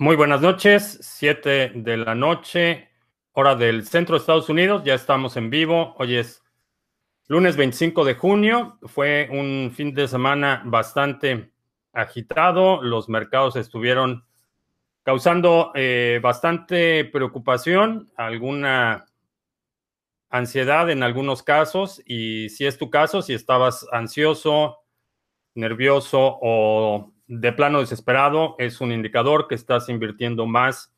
Muy buenas noches, 7 de la noche, hora del centro de Estados Unidos, ya estamos en vivo. Hoy es lunes 25 de junio, fue un fin de semana bastante agitado, los mercados estuvieron causando eh, bastante preocupación, alguna ansiedad en algunos casos, y si es tu caso, si estabas ansioso, nervioso o de plano desesperado es un indicador que estás invirtiendo más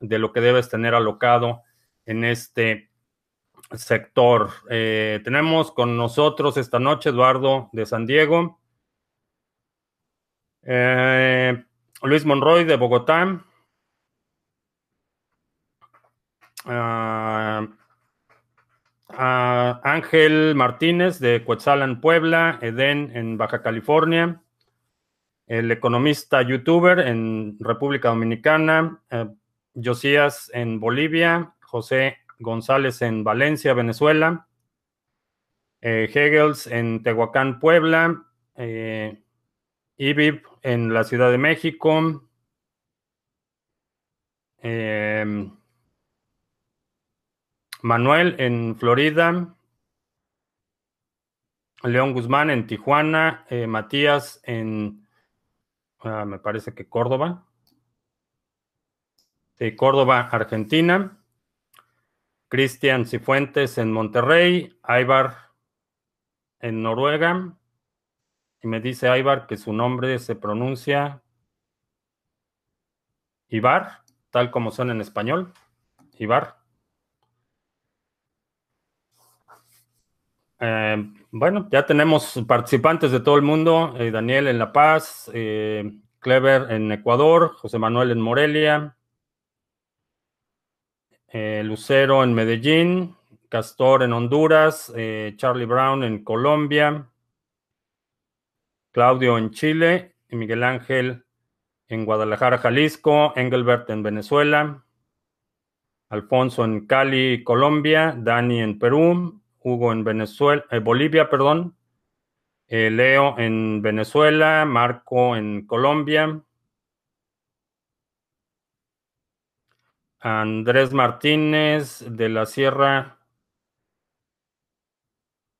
de lo que debes tener alocado en este sector. Eh, tenemos con nosotros esta noche Eduardo de San Diego, eh, Luis Monroy de Bogotá, ah, ah, Ángel Martínez de Coetzalan, Puebla, Edén en Baja California el economista youtuber en República Dominicana, eh, Josías en Bolivia, José González en Valencia, Venezuela, eh, Hegels en Tehuacán, Puebla, eh, Ibib en la Ciudad de México, em, Manuel en Florida, León Guzmán en Tijuana, Matías en Ah, me parece que Córdoba. Sí, Córdoba, Argentina. Cristian Cifuentes en Monterrey. Aibar en Noruega. Y me dice Aibar que su nombre se pronuncia Ibar, tal como suena en español. Ibar. Eh, bueno, ya tenemos participantes de todo el mundo. Eh, Daniel en La Paz, eh, Clever en Ecuador, José Manuel en Morelia, Lucero en Medellín, Castor en Honduras, Charlie Brown en Colombia, Claudio en Chile, Miguel Ángel en Guadalajara, Jalisco, Engelbert en Venezuela, Alfonso en Cali, Colombia, Dani en Perú, Hugo en Venezuela, eh, Bolivia, perdón, eh, Leo en Venezuela, Marco en Colombia, Andrés Martínez de la Sierra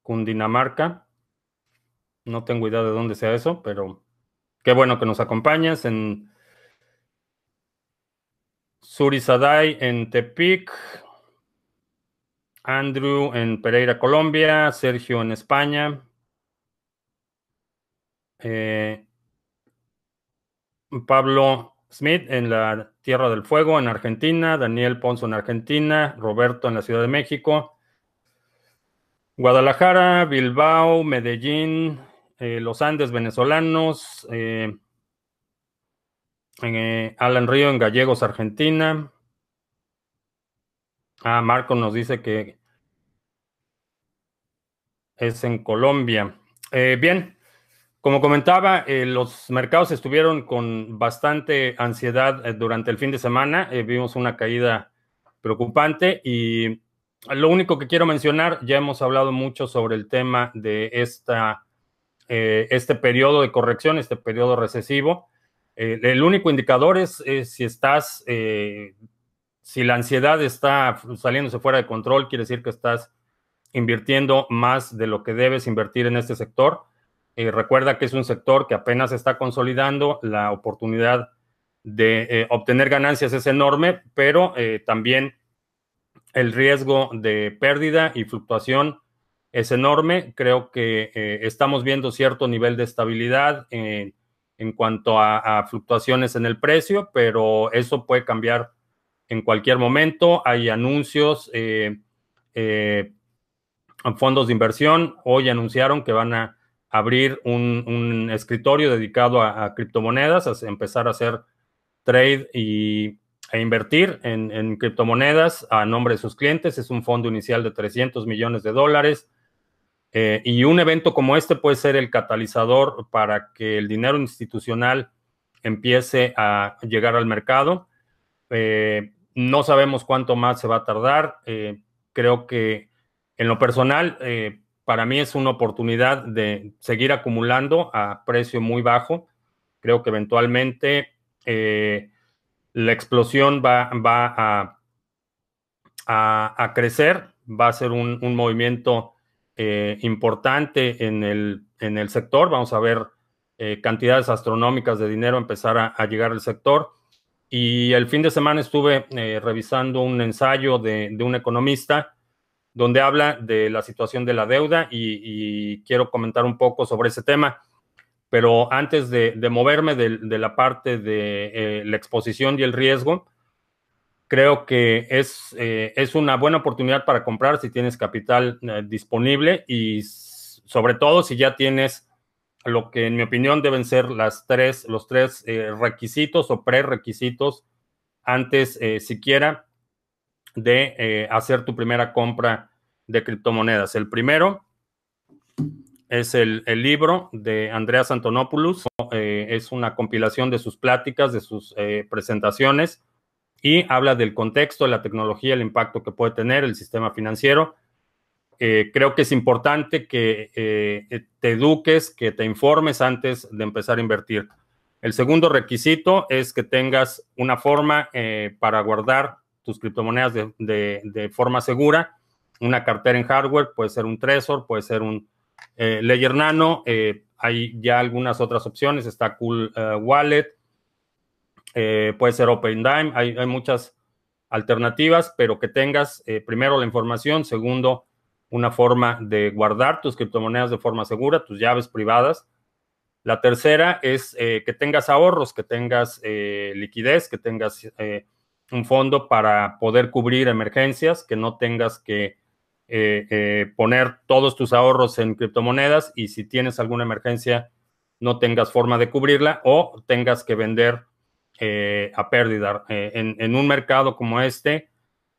Cundinamarca. No tengo idea de dónde sea eso, pero qué bueno que nos acompañas en Surizaday en Tepic, Andrew en Pereira, Colombia, Sergio en España, eh, Pablo Smith en la Tierra del Fuego, en Argentina, Daniel Ponzo en Argentina, Roberto en la Ciudad de México, Guadalajara, Bilbao, Medellín, eh, Los Andes venezolanos, eh, Alan Río en Gallegos, Argentina. Ah, Marco nos dice que es en Colombia. Eh, bien, como comentaba, eh, los mercados estuvieron con bastante ansiedad eh, durante el fin de semana. vimos una caída preocupante y lo único que quiero mencionar, ya hemos hablado mucho sobre el tema de esta, este periodo de corrección, este periodo recesivo. el único indicador es, es si estás, si la ansiedad está saliéndose fuera de control, quiere decir que estás invirtiendo más de lo que debes invertir en este sector. Eh, recuerda que es un sector que apenas está consolidando, la oportunidad de eh, obtener ganancias es enorme, pero eh, también el riesgo de pérdida y fluctuación es enorme. Creo que estamos viendo cierto nivel de estabilidad en cuanto a, fluctuaciones en el precio, pero eso puede cambiar en cualquier momento. Hay anuncios fondos de inversión hoy anunciaron que van a abrir un, escritorio dedicado a, criptomonedas, a empezar a hacer trade y, e invertir en, criptomonedas a nombre de sus clientes. Es un fondo inicial de 300 millones de dólares. Eh, y un evento como este puede ser el catalizador para que el dinero institucional empiece a llegar al mercado. Eh, no sabemos cuánto más se va a tardar. Eh, creo que en lo personal, eh, para mí es una oportunidad de seguir acumulando a precio muy bajo. Creo que eventualmente eh, la explosión va, a, crecer, va a ser un, movimiento importante en el, en el sector. Vamos a ver cantidades astronómicas de dinero empezar a, llegar al sector. Y el fin de semana estuve eh, revisando un ensayo de, un economista donde habla de la situación de la deuda y, quiero comentar un poco sobre ese tema. Pero antes de, moverme de, la parte de la exposición y el riesgo, creo que es, eh, es una buena oportunidad para comprar si tienes capital eh, disponible y sobre todo si ya tienes lo que en mi opinión deben ser las tres, los tres eh, requisitos o prerequisitos antes siquiera de hacer tu primera compra de criptomonedas. El primero es el, el libro de Andreas Antonopoulos. es una compilación de sus pláticas, de sus presentaciones y habla del contexto de la tecnología, el impacto que puede tener el sistema financiero. Eh, creo que es importante que eh, te eduques, que te informes antes de empezar a invertir. El segundo requisito es que tengas una forma eh, para guardar tus criptomonedas de, forma segura. Una cartera en hardware, puede ser un Trezor, puede ser un Ledger Nano. hay ya algunas otras opciones. Está Cool Wallet, eh, puede ser OpenDime, hay, hay, muchas alternativas, pero que tengas eh, primero la información, segundo, una forma de guardar tus criptomonedas de forma segura, tus llaves privadas. La tercera es eh, que tengas ahorros, que tengas liquidez, que tengas un fondo para poder cubrir emergencias, que no tengas que poner todos tus ahorros en criptomonedas y si tienes alguna emergencia no tengas forma de cubrirla o tengas que vender eh, a pérdida. Eh, en, un mercado como este,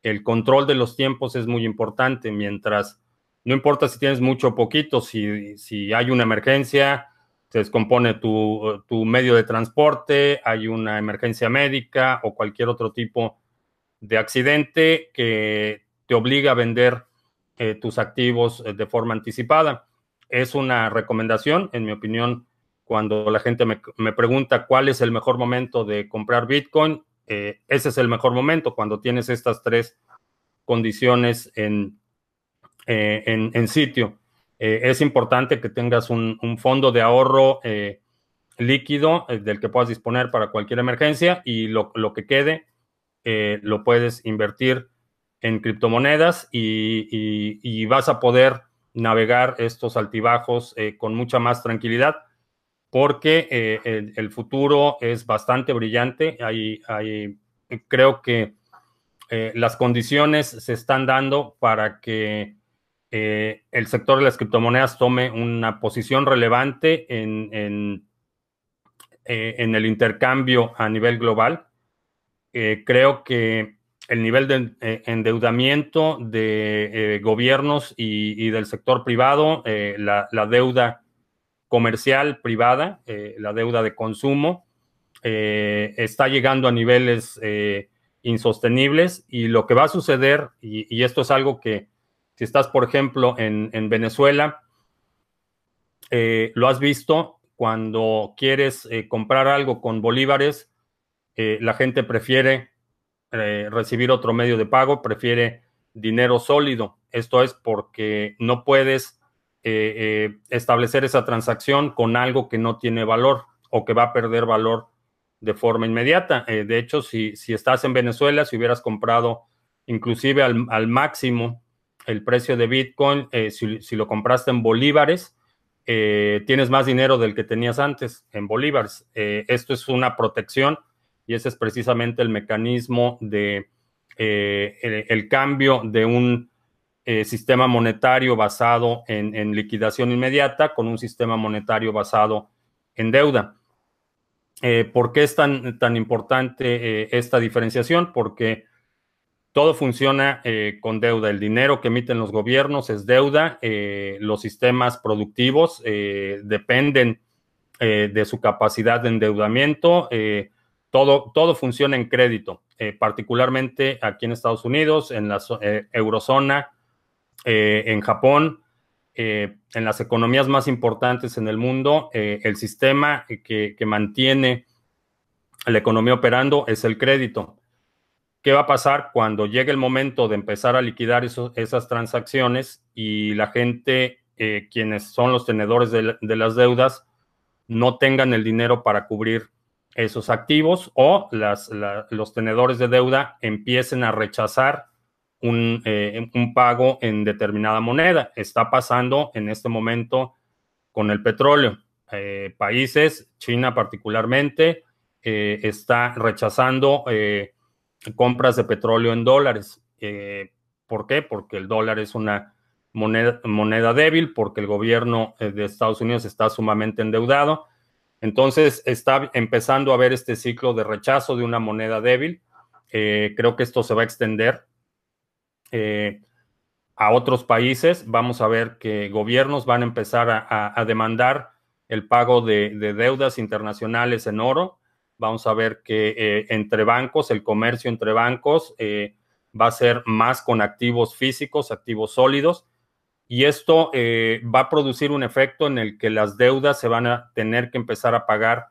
el control de los tiempos es muy importante, mientras no importa si tienes mucho o poquito, si, si hay una emergencia, se descompone tu, medio de transporte, hay una emergencia médica o cualquier otro tipo de accidente que te obliga a vender eh, tus activos de forma anticipada. Es una recomendación, en mi opinión, cuando la gente me, pregunta cuál es el mejor momento de comprar Bitcoin, eh, ese es el mejor momento cuando tienes estas tres condiciones en, eh, en, sitio. Eh, es importante que tengas un, fondo de ahorro líquido del que puedas disponer para cualquier emergencia y lo, que quede lo puedes invertir en criptomonedas y vas a poder navegar estos altibajos con mucha más tranquilidad porque eh, el, futuro es bastante brillante. Hay, creo que eh, las condiciones se están dando para que eh, el sector de las criptomonedas tome una posición relevante en, en, el intercambio a nivel global. creo que el nivel de endeudamiento de gobiernos y, del sector privado, la deuda comercial privada, eh, la deuda de consumo, eh, está llegando a niveles eh, insostenibles y lo que va a suceder, y, esto es algo que si estás, por ejemplo, en, Venezuela, lo has visto cuando quieres comprar algo con bolívares, la gente prefiere recibir otro medio de pago, prefiere dinero sólido. Esto es porque no puedes eh, eh, establecer esa transacción con algo que no tiene valor o que va a perder valor de forma inmediata. Eh, de hecho, si, si, estás en Venezuela, si hubieras comprado inclusive al, máximo el precio de Bitcoin, si, lo compraste en bolívares, tienes más dinero del que tenías antes en bolívares. esto es una protección y ese es precisamente el mecanismo de el cambio de un eh, sistema monetario basado en, liquidación inmediata con un sistema monetario basado en deuda. Eh, ¿Por qué es tan, tan importante eh, esta diferenciación? Porque todo funciona con deuda. El dinero que emiten los gobiernos es deuda. los sistemas productivos dependen de su capacidad de endeudamiento. todo, todo funciona en crédito, particularmente aquí en Estados Unidos, en la eurozona eh, en Japón, eh, en las economías más importantes en el mundo, eh, el sistema que, mantiene la economía operando es el crédito. ¿Qué va a pasar cuando llegue el momento de empezar a liquidar esas transacciones y la gente, quienes son los tenedores de, las deudas, no tengan el dinero para cubrir esos activos o los tenedores de deuda empiecen a rechazar un, eh, un, pago en determinada moneda? Está pasando en este momento con el petróleo. Eh, países, China particularmente, está rechazando compras de petróleo en dólares. Eh, ¿Por qué? Porque el dólar es una moneda, moneda débil, porque el gobierno eh, de Estados Unidos está sumamente endeudado. Entonces está empezando a ver este ciclo de rechazo de una moneda débil. Eh, creo que esto se va a extender a otros países. Vamos a ver que gobiernos van a empezar a, demandar el pago de, deudas internacionales en oro vamos a ver que eh, entre bancos, el comercio entre bancos eh, va a ser más con activos físicos, activos sólidos, y esto eh, va a producir un efecto en el que las deudas se van a tener que empezar a pagar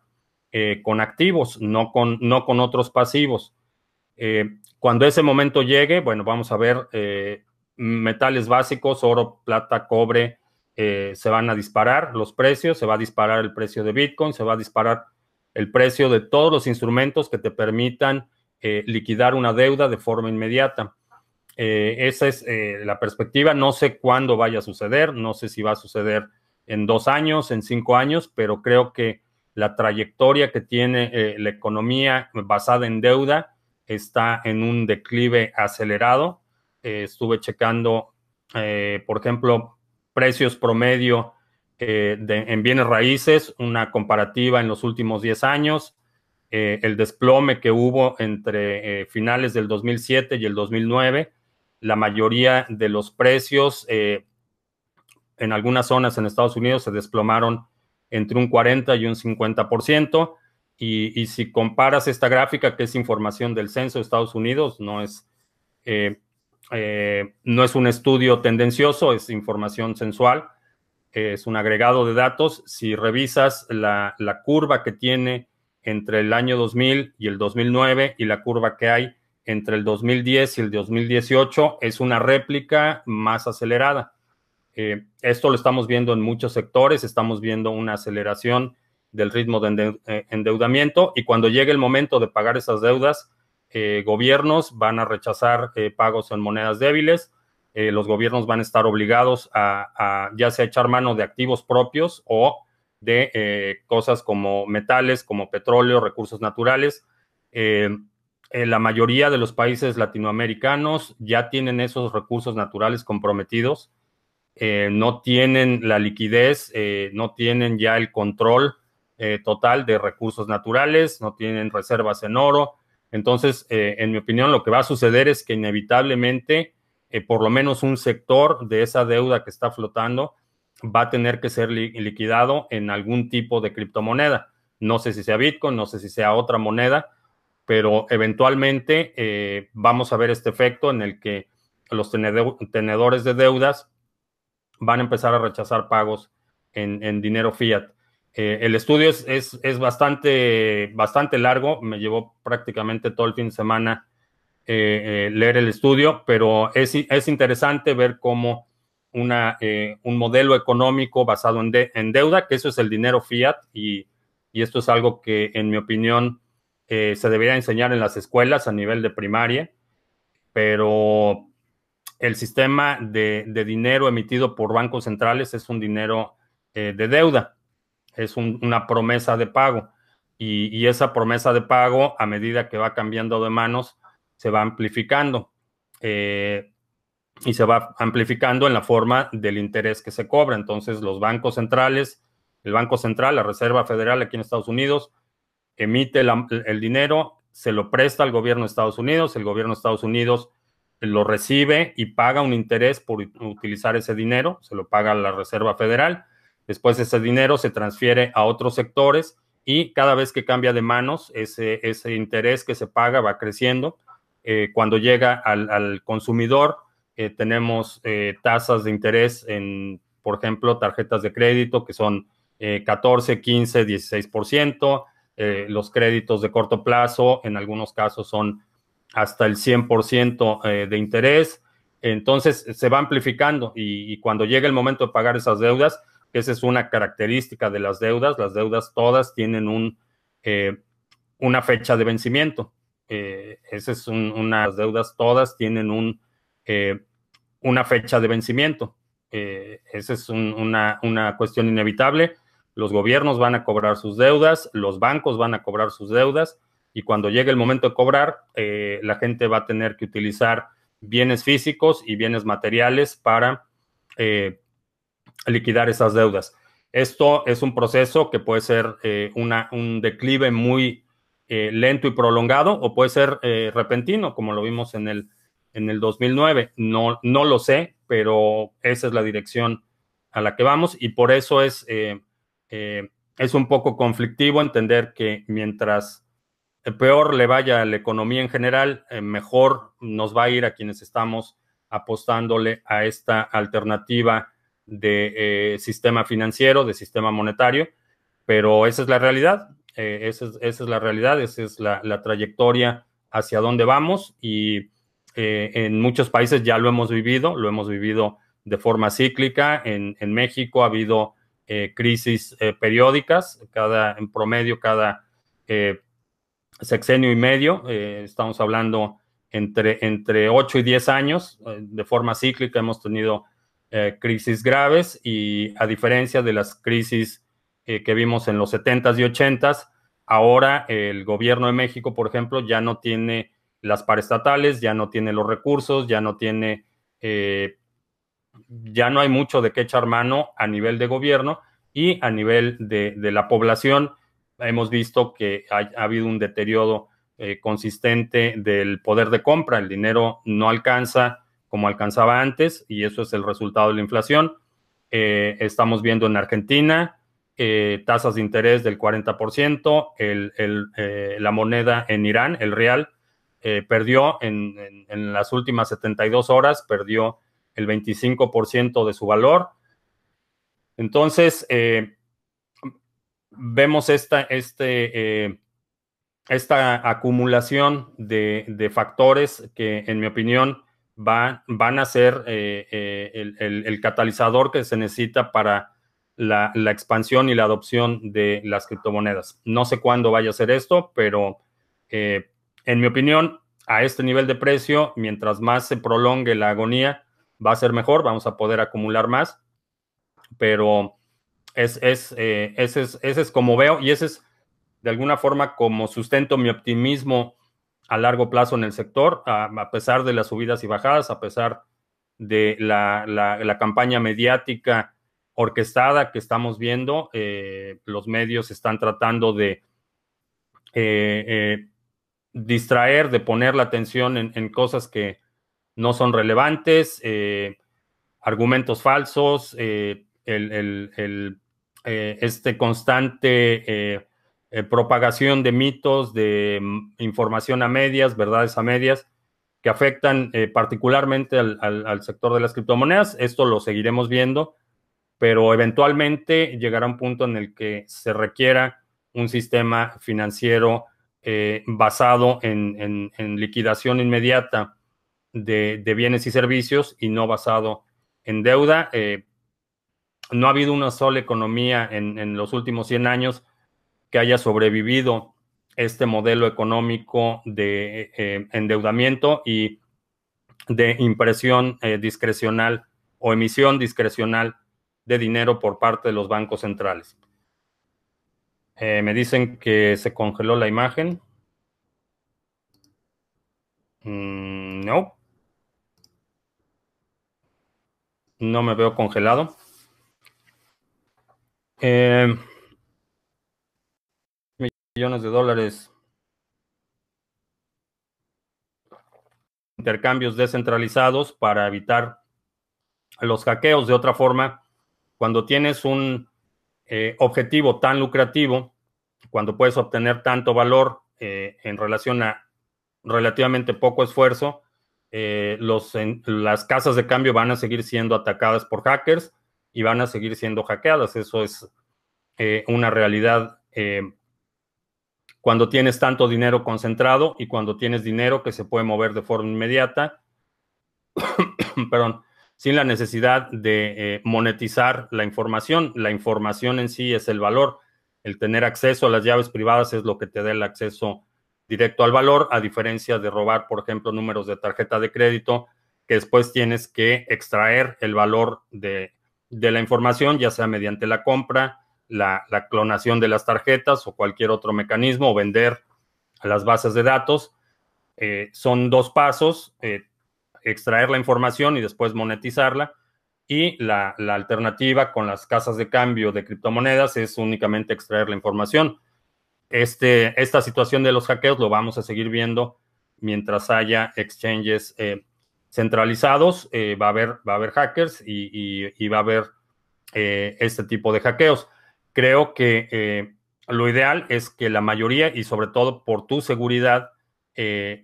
con activos, no con, no con otros pasivos. Cuando ese momento llegue, bueno, vamos a ver metales básicos, oro, plata, cobre, se van a disparar los precios, se va a disparar el precio de Bitcoin, se va a disparar el precio de todos los instrumentos que te permitan eh, liquidar una deuda de forma inmediata. Eh, esa es eh, la perspectiva. No sé cuándo vaya a suceder, no sé si va a suceder en dos años, en cinco años, pero creo que la trayectoria que tiene la economía basada en deuda está en un declive acelerado. estuve checando, por ejemplo, precios promedio eh, en bienes raíces, una comparativa en los últimos 10 años, eh, el desplome que hubo entre eh, finales del 2007 y el 2009, la mayoría de los precios en algunas zonas en Estados Unidos se desplomaron entre un 40 y un 50%. Y, si comparas esta gráfica, que es información del censo de Estados Unidos, no es, no es un estudio tendencioso, es información sensual es un agregado de datos. Si revisas la, curva que tiene entre el año 2000 y el 2009 y la curva que hay entre el 2010 y el 2018, es una réplica más acelerada. Eh, esto lo estamos viendo en muchos sectores, estamos viendo una aceleración del ritmo de eh, endeudamiento y cuando llegue el momento de pagar esas deudas, eh, gobiernos van a rechazar pagos en monedas débiles eh, los gobiernos van a estar obligados a, ya sea echar mano de activos propios o de eh, cosas como metales, como petróleo, recursos naturales. Eh, la mayoría de los países latinoamericanos ya tienen esos recursos naturales comprometidos, no tienen la liquidez, no tienen ya el control total de recursos naturales, no tienen reservas en oro. Entonces, en mi opinión, lo que va a suceder es que inevitablemente eh, por lo menos un sector de esa deuda que está flotando va a tener que ser liquidado en algún tipo de criptomoneda. No sé si sea Bitcoin, no sé si sea otra moneda, pero eventualmente eh, vamos a ver este efecto en el que los tenedores de deudas van a empezar a rechazar pagos en, dinero fiat. Eh, el estudio es, es, bastante, bastante largo, me llevó prácticamente todo el fin de semana eh, eh, leer el estudio, pero es, es interesante ver cómo una, un modelo económico basado en, en, deuda, que eso es el dinero fiat, y, y esto es algo que, en mi opinión, se debería enseñar en las escuelas a nivel de primaria, pero el sistema de, de dinero emitido por bancos centrales es un dinero de deuda, es una promesa de pago. Y, esa promesa de pago, a medida que va cambiando de manos, se va amplificando eh, y se va amplificando en la forma del interés que se cobra. Entonces, los bancos centrales, el Banco Central, la Reserva Federal aquí en Estados Unidos, emite el dinero, se lo presta al gobierno de Estados Unidos, el gobierno de Estados Unidos lo recibe y paga un interés por utilizar ese dinero, se lo paga la Reserva Federal. Después ese dinero se transfiere a otros sectores y cada vez que cambia de manos, ese, ese interés que se paga va creciendo eh, cuando llega al, consumidor, eh, tenemos eh, tasas de interés en, por ejemplo, tarjetas de crédito que son 14, 15, 16%, los créditos de corto plazo en algunos casos son hasta el 100% de interés. Entonces se va amplificando y, cuando llega el momento de pagar esas deudas, esa es una característica de las deudas, las deudas todas tienen un, una fecha de vencimiento. Eh, esa es una, las deudas todas tienen un, eh, una fecha de vencimiento. Eh, esa es una, una, cuestión inevitable. Los gobiernos van a cobrar sus deudas, los bancos van a cobrar sus deudas y cuando llegue el momento de cobrar, la gente va a tener que utilizar bienes físicos y bienes materiales para liquidar esas deudas. Esto es un proceso que puede ser una, un declive muy eh, lento y prolongado o puede ser eh, repentino, como lo vimos en el, en el 2009. No, no lo sé, pero esa es la dirección a la que vamos y por eso es, eh, es un poco conflictivo entender que mientras peor le vaya a la economía en general, mejor nos va a ir a quienes estamos apostándole a esta alternativa de sistema financiero, de sistema monetario, pero esa es la realidad. Eh, esa, es, la realidad, esa es la, trayectoria hacia dónde vamos y eh, en muchos países ya lo hemos vivido, lo hemos vivido de forma cíclica. En, México ha habido eh, crisis periódicas, cada, en promedio cada sexenio y medio, estamos hablando entre, entre 8 y 10 años, de forma cíclica hemos tenido crisis graves y a diferencia de las crisis eh, que vimos en los 70s y 80s. Ahora el gobierno de México, por ejemplo, ya no tiene las paraestatales, ya no tiene los recursos, ya no tiene, eh, ya no hay mucho de qué echar mano a nivel de gobierno y a nivel de, la población. Hemos visto que ha, habido un deterioro eh, consistente del poder de compra. El dinero no alcanza como alcanzaba antes y eso es el resultado de la inflación. estamos viendo en Argentina eh, tasas de interés del 40%, el, eh, la moneda en Irán, el real, eh, perdió en, las últimas 72 horas, perdió el 25% de su valor. Entonces, vemos esta, este, esta acumulación de, factores que, en mi opinión, van a ser el, el catalizador que se necesita para la, expansión y la adopción de las criptomonedas. No sé cuándo vaya a ser esto, pero eh, en mi opinión, a este nivel de precio, mientras más se prolongue la agonía, va a ser mejor, vamos a poder acumular más, pero es, es, eh, ese, es, ese es como veo y ese es de alguna forma como sustento mi optimismo a largo plazo en el sector, a, pesar de las subidas y bajadas, a pesar de la, la campaña mediática orquestada que estamos viendo. Eh, los medios están tratando de eh, eh, distraer, de poner la atención en, cosas que no son relevantes, argumentos falsos, este constante propagación de mitos, de mm, información a medias, verdades a medias, que afectan particularmente al sector de las criptomonedas. Esto lo seguiremos viendo pero eventualmente llegará un punto en el que se requiera un sistema financiero eh, basado en, liquidación inmediata de, bienes y servicios y no basado en deuda. Eh, no ha habido una sola economía en, los últimos 100 años que haya sobrevivido este modelo económico de eh, endeudamiento y de impresión discrecional o emisión discrecional de dinero por parte de los bancos centrales. Eh, me dicen que se congeló la imagen. Mm, no. No me veo congelado. Eh, millones de dólares. Intercambios descentralizados para evitar los hackeos. De otra forma, cuando tienes un eh, objetivo tan lucrativo, cuando puedes obtener tanto valor eh, en relación a relativamente poco esfuerzo, eh, las casas de cambio van a seguir siendo atacadas por hackers y van a seguir siendo hackeadas. Eso es una realidad cuando tienes tanto dinero concentrado y cuando tienes dinero que se puede mover de forma inmediata, perdón, sin la necesidad de eh, monetizar la información. La información en sí es el valor. El tener acceso a las llaves privadas es lo que te da el acceso directo al valor, a diferencia de robar, por ejemplo, números de tarjeta de crédito, que después tienes que extraer el valor de, la información, ya sea mediante la compra, la, clonación de las tarjetas o cualquier otro mecanismo, o vender las bases de datos. Eh, son dos pasos, eh, extraer la información y después monetizarla. Y la, la, alternativa con las casas de cambio de criptomonedas es únicamente extraer la información. Este, esta situación de los hackeos lo vamos a seguir viendo mientras haya exchanges eh, centralizados. Eh, va, a haber, va a haber hackers y, va a haber eh, este tipo de hackeos. Creo que lo ideal es que la mayoría y sobre todo por tu seguridad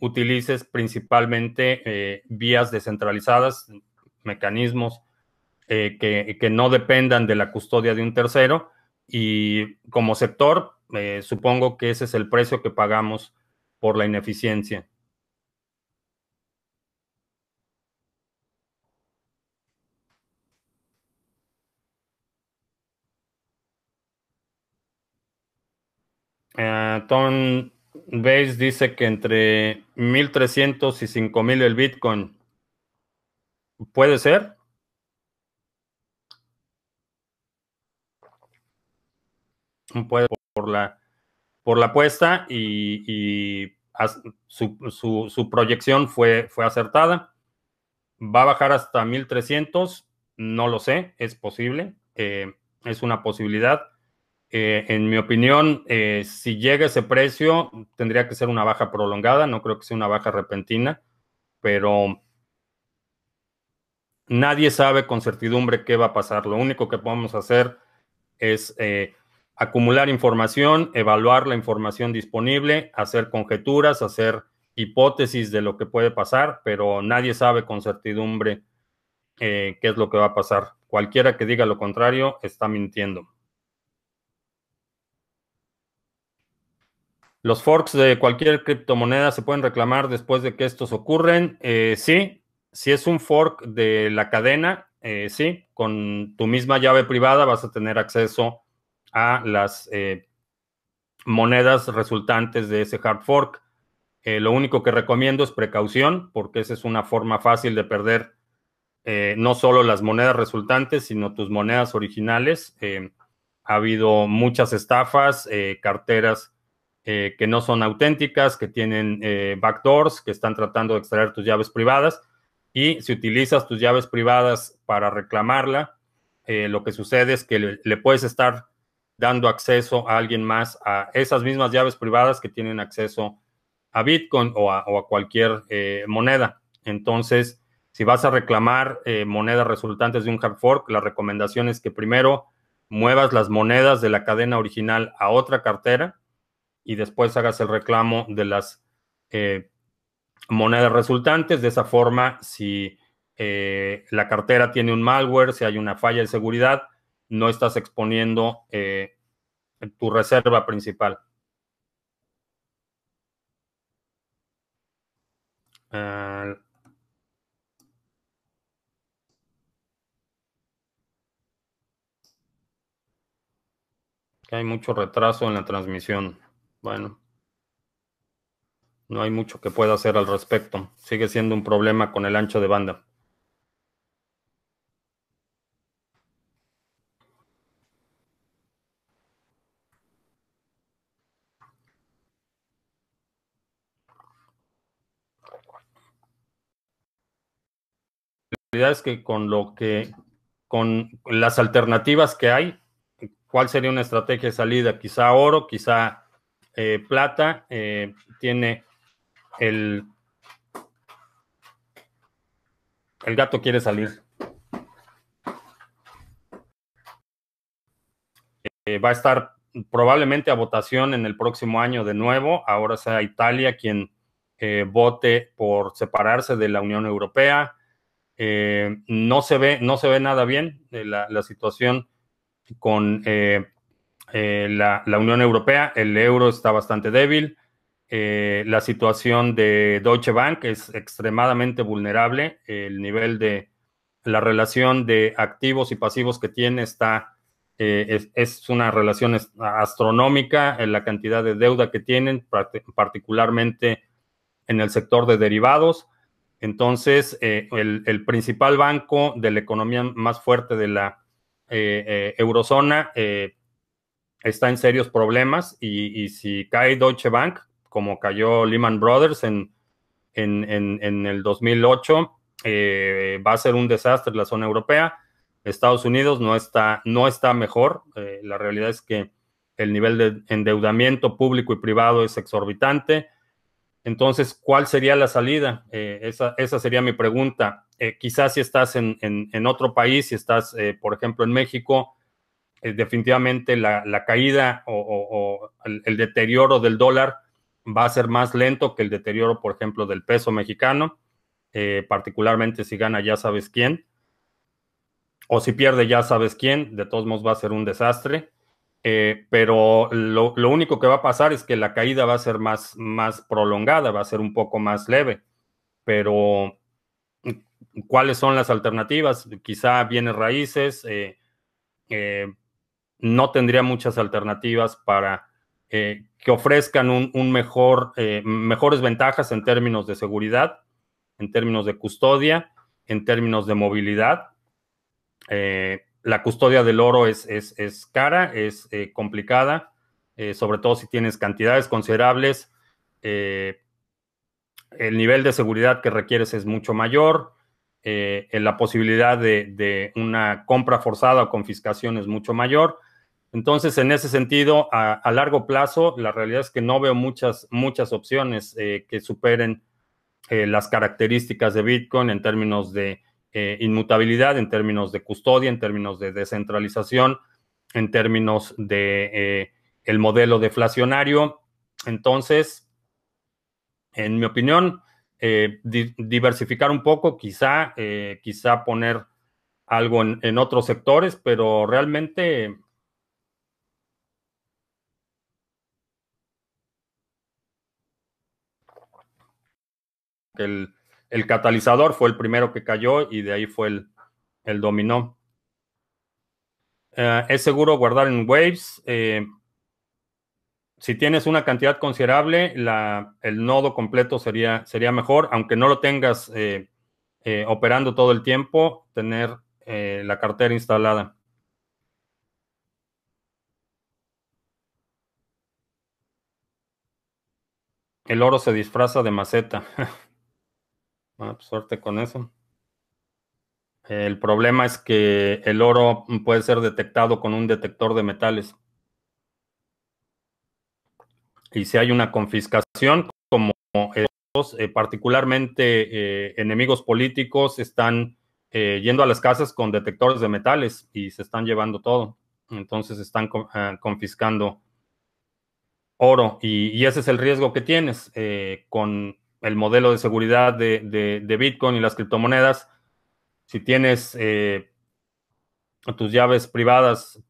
utilices principalmente vías descentralizadas, mecanismos que, que no dependan de la custodia de un tercero. Y como sector, eh, supongo que ese es el precio que pagamos por la ineficiencia. Uh, Tom Base dice que entre 1300 y 5000 el Bitcoin. ¿Puede ser? Puede por la, por la apuesta y, su, proyección fue, fue acertada. ¿Va a bajar hasta 1300? No lo sé, es posible, eh, es una posibilidad. Eh, en mi opinión, eh, si llega ese precio, tendría que ser una baja prolongada, no creo que sea una baja repentina, pero nadie sabe con certidumbre qué va a pasar. Lo único que podemos hacer es acumular información, evaluar la información disponible, hacer conjeturas, hacer hipótesis de lo que puede pasar, pero nadie sabe con certidumbre eh, qué es lo que va a pasar. Cualquiera que diga lo contrario está mintiendo. ¿Los forks de cualquier criptomoneda se pueden reclamar después de que estos ocurren? Eh, sí, si es un fork de la cadena, eh, sí, con tu misma llave privada vas a tener acceso a las eh, monedas resultantes de ese hard fork. Lo único que recomiendo es precaución, porque esa es una forma fácil de perder no solo las monedas resultantes, sino tus monedas originales. ha habido muchas estafas, carteras que no son auténticas, que tienen backdoors, que están tratando de extraer tus llaves privadas. Y si utilizas tus llaves privadas para reclamarla, lo que sucede es que le puedes estar dando acceso a alguien más a esas mismas llaves privadas que tienen acceso a Bitcoin o a, cualquier eh, moneda. Entonces, si vas a reclamar eh, monedas resultantes de un hard fork, la recomendación es que primero muevas las monedas de la cadena original a otra cartera y después hagas el reclamo de las eh, monedas resultantes. De esa forma, si la cartera tiene un malware, si hay una falla de seguridad, no estás exponiendo eh, tu reserva principal. Ah, hay mucho retraso en la transmisión. Bueno, no hay mucho que pueda hacer al respecto. Sigue siendo un problema con el ancho de banda. es que con lo que, con las alternativas que hay, ¿cuál sería una estrategia de salida? Quizá oro, quizá eh, plata, eh, tiene el... El gato quiere salir. Eh, va a estar probablemente a votación en el próximo año de nuevo. Ahora sea Italia quien vote por separarse de la Unión Europea. No, se ve, no se ve nada bien la, situación con la, la, Unión Europea, el euro está bastante débil. la situación de Deutsche Bank es extremadamente vulnerable. El nivel de la relación de activos y pasivos que tiene está, es, es, una relación astronómica en la cantidad de deuda que tienen, particularmente en el sector de derivados. Entonces, eh, el, principal banco de la economía más fuerte de la eh, eh, eurozona está en serios problemas y, si cae Deutsche Bank, como cayó Lehman Brothers en, en, el 2008, va a ser un desastre la zona europea. Estados Unidos no está, no está mejor. la realidad es que el nivel de endeudamiento público y privado es exorbitante. Entonces, ¿cuál sería la salida? Eh, esa, sería mi pregunta. Eh, quizás si estás en, otro país, si estás, eh, por ejemplo, en México, definitivamente la, caída o, el, deterioro del dólar va a ser más lento que el deterioro, por ejemplo, del peso mexicano, particularmente si gana ya sabes quién, o si pierde ya sabes quién, de todos modos va a ser un desastre. Eh, pero lo, único que va a pasar es que la caída va a ser más, más prolongada, va a ser un poco más leve. Pero, ¿cuáles son las alternativas? Quizá bienes raíces. Eh, eh, no tendría muchas alternativas para que ofrezcan un, mejor, mejores ventajas en términos de seguridad, en términos de custodia, en términos de movilidad la custodia del oro es, es, cara, es eh, complicada, eh, sobre todo si tienes cantidades considerables. Eh, el nivel de seguridad que requieres es mucho mayor. La posibilidad de, una compra forzada o confiscación es mucho mayor. Entonces, en ese sentido, a, largo plazo, la realidad es que no veo muchas, muchas opciones que superen las características de Bitcoin en términos de eh, inmutabilidad en términos de custodia, en términos de descentralización, en términos de eh, el modelo deflacionario. Entonces, en mi opinión, eh, diversificar un poco, quizá, quizá poner algo en, otros sectores, pero realmente el, catalizador fue el primero que cayó y de ahí fue el, el dominó. Eh, es seguro guardar en Waves. Eh, si tienes una cantidad considerable, el nodo completo sería, sería mejor, aunque no lo tengas eh, operando todo el tiempo, tener la cartera instalada. El oro se disfraza de maceta. Ah, pues, suerte con eso. El problema es que el oro puede ser detectado con un detector de metales. Y si hay una confiscación, como eh, particularmente eh, enemigos políticos, están eh, yendo a las casas con detectores de metales y se están llevando todo. Entonces están ah, confiscando oro y, ese es el riesgo que tienes con el modelo de seguridad de, Bitcoin y las criptomonedas, si tienes tus llaves privadas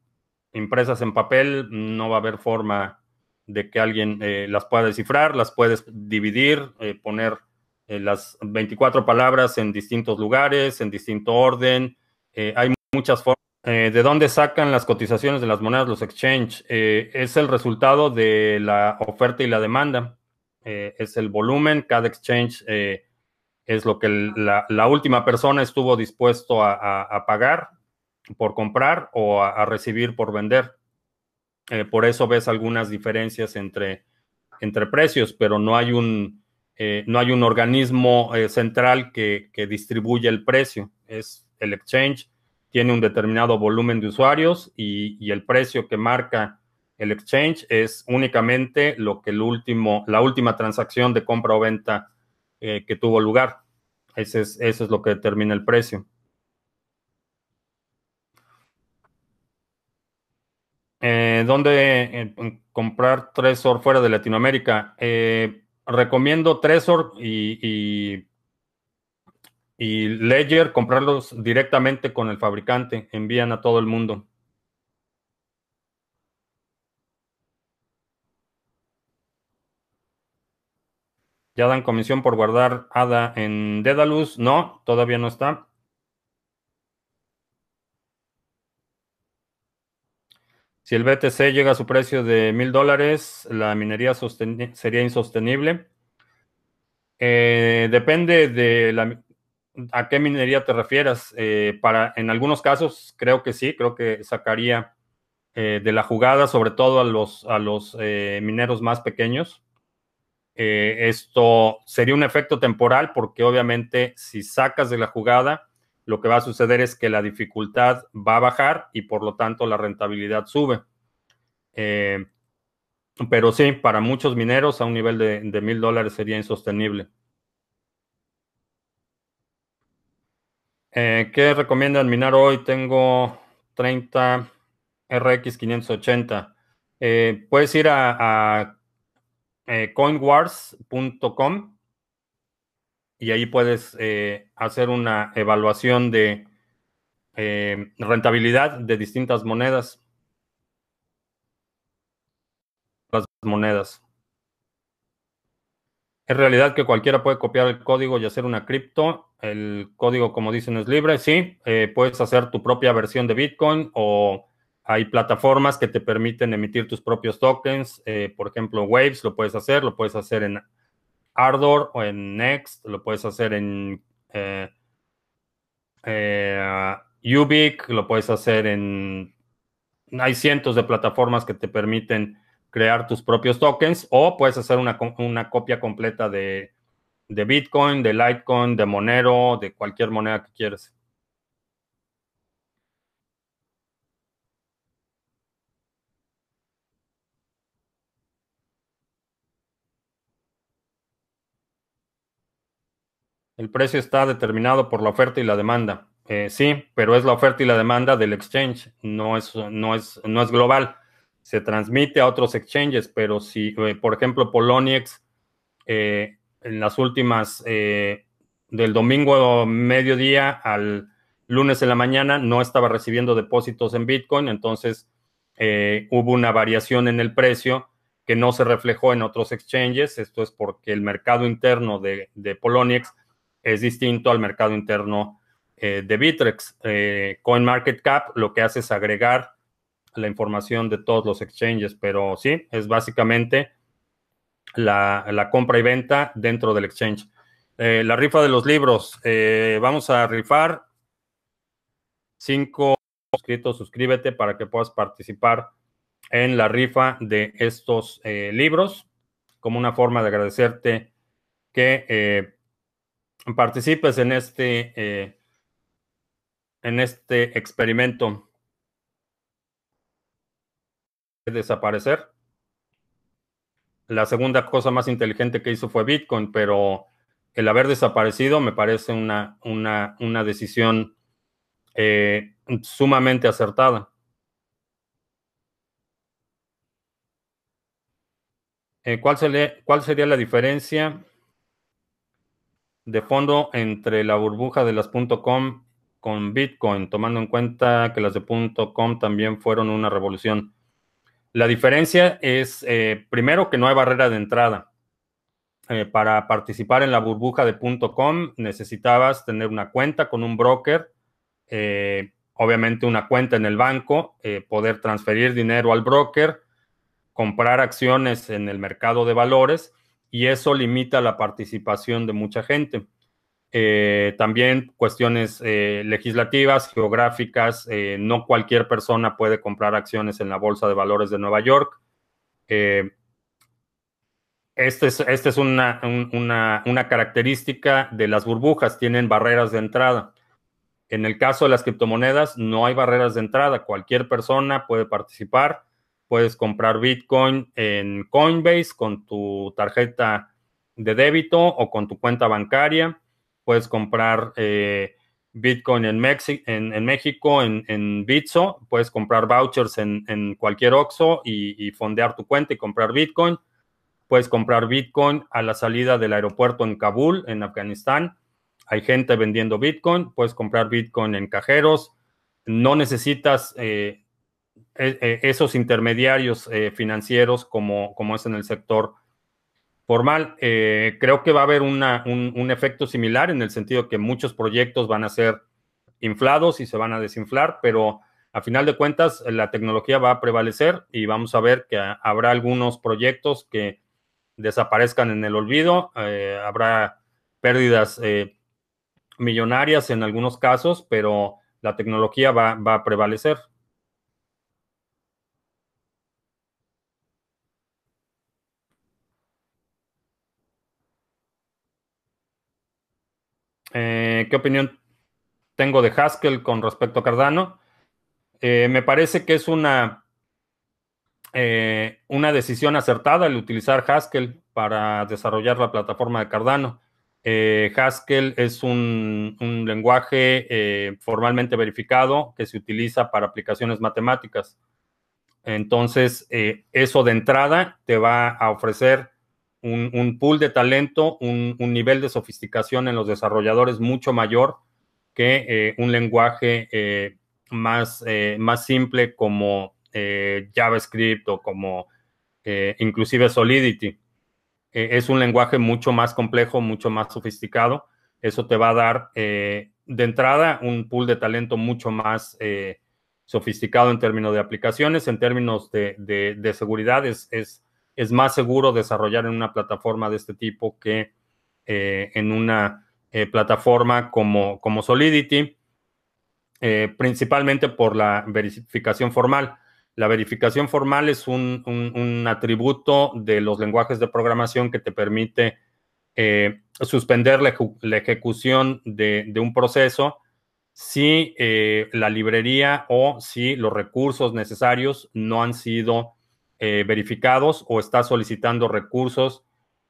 impresas en papel, no va a haber forma de que alguien eh, las pueda descifrar, las puedes dividir, eh, poner las 24 palabras en distintos lugares, en distinto orden. hay muchas formas. ¿De dónde sacan las cotizaciones de las monedas los exchange? es el resultado de la oferta y la demanda. Eh, es el volumen, cada exchange eh, es lo que la, última persona estuvo dispuesto a, pagar por comprar o a, recibir por vender. Eh, por eso ves algunas diferencias entre, entre precios, pero no hay un, no hay un organismo central que, que distribuya el precio. Es el exchange, tiene un determinado volumen de usuarios y, y el precio que marca el exchange es únicamente lo que el último, la última transacción de compra o venta eh, que tuvo lugar. Ese es, eso es lo que determina el precio. Eh, ¿Dónde eh, comprar tresor fuera de Latinoamérica? Eh, recomiendo Trezor y, y, y, Ledger, comprarlos directamente con el fabricante. Envían a todo el mundo. ¿Ya dan comisión por guardar ADA en Dedalus? No, todavía no está. Si el BTC llega a su precio de mil dólares, la minería sería insostenible. Eh, depende de a qué minería te refieras. Eh, para, en algunos casos, creo que sí, creo que sacaría eh, de la jugada, sobre todo a los, a los mineros más pequeños. esto sería un efecto temporal porque obviamente si sacas de la jugada, lo que va a suceder es que la dificultad va a bajar y por lo tanto la rentabilidad sube. Eh, pero sí, para muchos mineros a un nivel de mil dólares sería insostenible. Eh, ¿Qué recomiendan minar hoy? Tengo 30 RX 580. puedes ir a, a eh, coinwars.com y ahí puedes eh, hacer una evaluación de eh, rentabilidad de distintas monedas. Las monedas. ¿Es realidad que cualquiera puede copiar el código y hacer una cripto? El código, como dicen, es libre. Sí, eh, puedes hacer tu propia versión de Bitcoin o hay plataformas que te permiten emitir tus propios tokens. por ejemplo, Waves lo puedes hacer, lo puedes hacer en Ardor o en Next, lo puedes hacer en eh, eh, lo puedes hacer en... Hay cientos de plataformas que te permiten crear tus propios tokens o puedes hacer una, copia completa de, de Bitcoin, de Litecoin, de Monero, de cualquier moneda que quieras. El precio está determinado por la oferta y la demanda. Eh, sí, pero es la oferta y la demanda del exchange, no es, no es, no es global. Se transmite a otros exchanges, pero si, eh, por ejemplo, Poloniex, eh, en las últimas, del domingo mediodía al lunes en la mañana, no estaba recibiendo depósitos en Bitcoin, entonces hubo una variación en el precio que no se reflejó en otros exchanges. Esto es porque el mercado interno de, de Poloniex es distinto al mercado interno eh, de Bitrex. Eh, CoinMarketCap lo que hace es agregar la información de todos los exchanges, pero sí, es básicamente la, compra y venta dentro del exchange. Eh, la rifa de los libros. vamos a rifar cinco suscritos. Suscríbete para que puedas participar en la rifa de estos libros como una forma de agradecerte que participes en este, eh, en este experimento. Desaparecer. La segunda cosa más inteligente que hizo fue Bitcoin, pero el haber desaparecido me parece una, una, una decisión eh, sumamente acertada. Eh, ¿cuál, sería, ¿Cuál sería la diferencia? De fondo entre la burbuja de las .com con Bitcoin, tomando en cuenta que las de .com también fueron una revolución. La diferencia es, eh, primero, que no hay barrera de entrada. Eh, para participar en la burbuja de .com necesitabas tener una cuenta con un broker, eh, obviamente una cuenta en el banco, poder transferir dinero al broker, comprar acciones en el mercado de valores y eso limita la participación de mucha gente. Eh, también cuestiones eh, legislativas, geográficas, eh, no cualquier persona puede comprar acciones en la Bolsa de Valores de Nueva York. Esta es, este es una, una, característica de las burbujas, tienen barreras de entrada. En el caso de las criptomonedas, no hay barreras de entrada, cualquier persona puede participar Puedes comprar Bitcoin en Coinbase con tu tarjeta de débito o con tu cuenta bancaria. Puedes comprar eh, Bitcoin en, en, México, en, Bitso. Puedes comprar vouchers en, cualquier OXO y, fondear tu cuenta y comprar Bitcoin. Puedes comprar Bitcoin a la salida del aeropuerto en Kabul, en Afganistán. Hay gente vendiendo Bitcoin. Puedes comprar Bitcoin en cajeros. No necesitas eh, esos intermediarios eh, financieros como, como es en el sector formal. Eh, creo que va a haber un, un, efecto similar en el sentido que muchos proyectos van a ser inflados y se van a desinflar, pero a final de cuentas la tecnología va a prevalecer y vamos a ver que habrá algunos proyectos que desaparezcan en el olvido, eh, habrá pérdidas eh, millonarias en algunos casos, pero la tecnología va, va a prevalecer. Eh, ¿Qué opinión tengo de Haskell con respecto a Cardano? Eh, me parece que es una, eh, una decisión acertada el utilizar Haskell para desarrollar la plataforma de Cardano. Haskell es un, un lenguaje formalmente verificado que se utiliza para aplicaciones matemáticas. Entonces, eso de entrada te va a ofrecer un, pool de talento, un, nivel de sofisticación en los desarrolladores mucho mayor que eh, un lenguaje eh, más, eh, más simple como JavaScript o como inclusive Solidity. es un lenguaje mucho más complejo, mucho más sofisticado. Eso te va a dar de entrada un pool de talento mucho más sofisticado en términos de aplicaciones, en términos de, de seguridad. es, es más seguro desarrollar en una plataforma de este tipo que eh, en una eh, plataforma como, como Solidity, eh, principalmente por la verificación formal. La verificación formal es un, atributo de los lenguajes de programación que te permite suspender la, ejecución de, un proceso si la librería o si los recursos necesarios no han sido eh, verificados o está solicitando recursos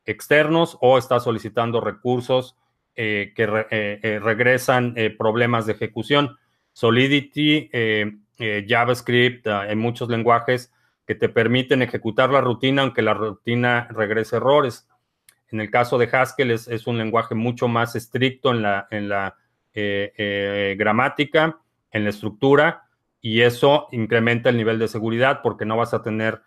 externos o está solicitando recursos eh, que eh, regresan problemas de ejecución. Solidity, JavaScript, en muchos lenguajes que te permiten ejecutar la rutina aunque la rutina regrese errores. En el caso de Haskell es, un lenguaje mucho más estricto en la, en la gramática, en la estructura, y eso incrementa el nivel de seguridad porque no vas a tener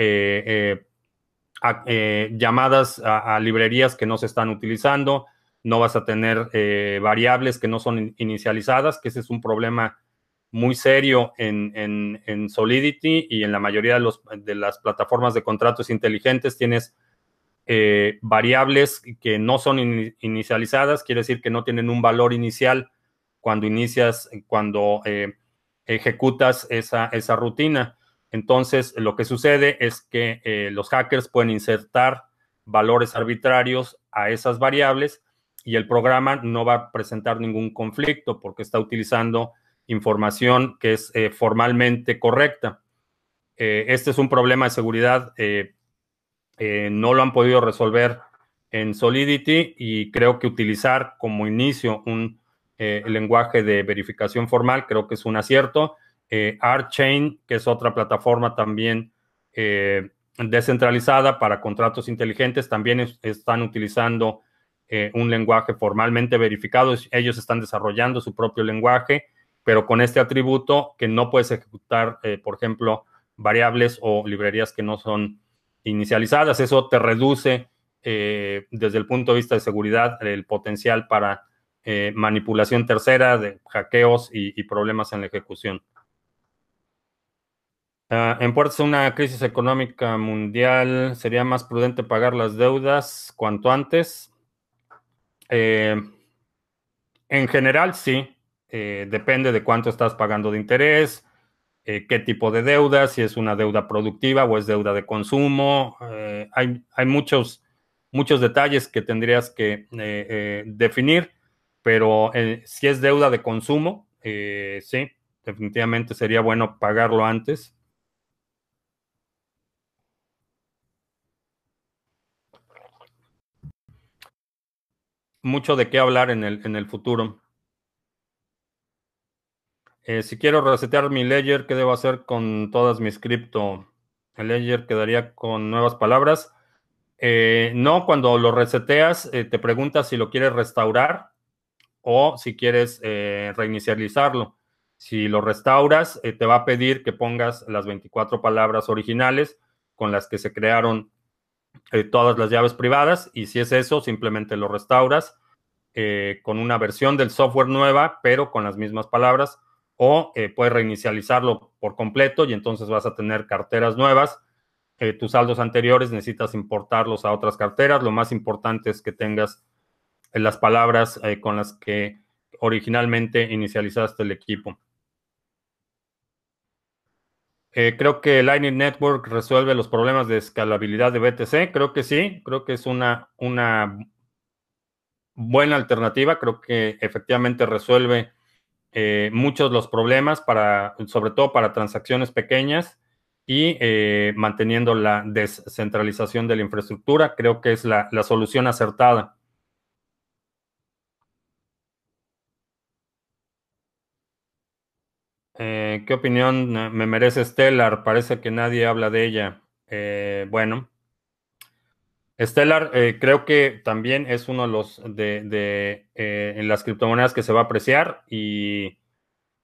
eh, eh, eh, llamadas a, librerías que no se están utilizando, no vas a tener variables que no son inicializadas, que ese es un problema muy serio en, Solidity y en la mayoría de, los, de, las plataformas de contratos inteligentes tienes variables que no son inicializadas, quiere decir que no tienen un valor inicial cuando inicias, cuando ejecutas esa, esa rutina. Entonces, lo que sucede es que eh, los hackers pueden insertar valores arbitrarios a esas variables y el programa no va a presentar ningún conflicto porque está utilizando información que es eh, formalmente correcta. Eh, este es un problema de seguridad. no lo han podido resolver en Solidity y creo que utilizar como inicio un lenguaje de verificación formal creo que es un acierto eh, ArtChain, que es otra plataforma también eh, descentralizada para contratos inteligentes, también están utilizando eh, un lenguaje formalmente verificado. Ellos están desarrollando su propio lenguaje, pero con este atributo que no puedes ejecutar, por ejemplo, variables o librerías que no son inicializadas. Eso te reduce desde el punto de vista de seguridad el potencial para manipulación tercera, de hackeos y problemas en la ejecución. Ah, en puertas una crisis económica mundial, sería más prudente pagar las deudas cuanto antes. Eh, en general, sí. Eh, depende de cuánto estás pagando de interés, eh, qué tipo de deuda, si es una deuda productiva o es deuda de consumo. hay, hay muchos, muchos detalles que tendrías que definir, pero si es deuda de consumo, sí, definitivamente sería bueno pagarlo antes. Mucho de qué hablar en el, en el futuro. Eh, si quiero resetear mi ledger, ¿qué debo hacer con todas mis cripto? El ledger quedaría con nuevas palabras. Eh, no, cuando lo reseteas, eh, te preguntas si lo quieres restaurar o si quieres reinicializarlo. Si lo restauras, te va a pedir que pongas las 24 palabras originales con las que se crearon todas las llaves privadas y si es eso, simplemente lo restauras con una versión del software nueva, pero con las mismas palabras, o puedes reinicializarlo por completo y entonces vas a tener carteras nuevas. tus saldos anteriores necesitas importarlos a otras carteras. Lo más importante es que tengas las palabras con las que originalmente inicializaste el equipo. Eh, creo que Lightning Network resuelve los problemas de escalabilidad de BTC. Creo que sí, creo que es una, buena alternativa. Creo que efectivamente resuelve eh, muchos los problemas, para, sobre todo para transacciones pequeñas y eh, manteniendo la descentralización de la infraestructura. Creo que es la solución acertada. Eh, ¿Qué opinión me merece Stellar? Parece que nadie habla de ella. Eh, bueno, Stellar eh, creo que también es uno de los de, en las criptomonedas que se va a apreciar y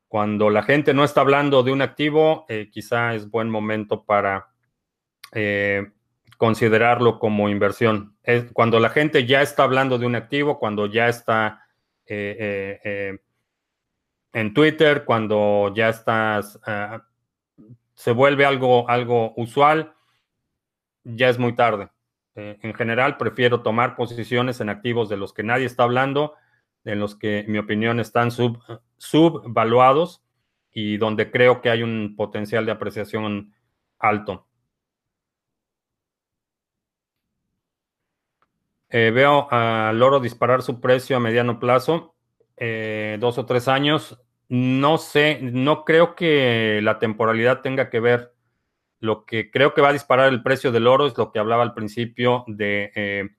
cuando la gente no está hablando de un activo, quizá es buen momento para considerarlo como inversión. cuando la gente ya está hablando de un activo, cuando ya está en Twitter, cuando ya estás, eh, se vuelve algo, algo usual, ya es muy tarde. Eh, en general, prefiero tomar posiciones en activos de los que nadie está hablando, en los que, en mi opinión, están sub, subvaluados y donde creo que hay un potencial de apreciación alto. Eh, veo al oro disparar su precio a mediano plazo. dos o tres años. No sé, no creo que la temporalidad tenga que ver. Lo que creo que va a disparar el precio del oro es lo que hablaba al principio de eh,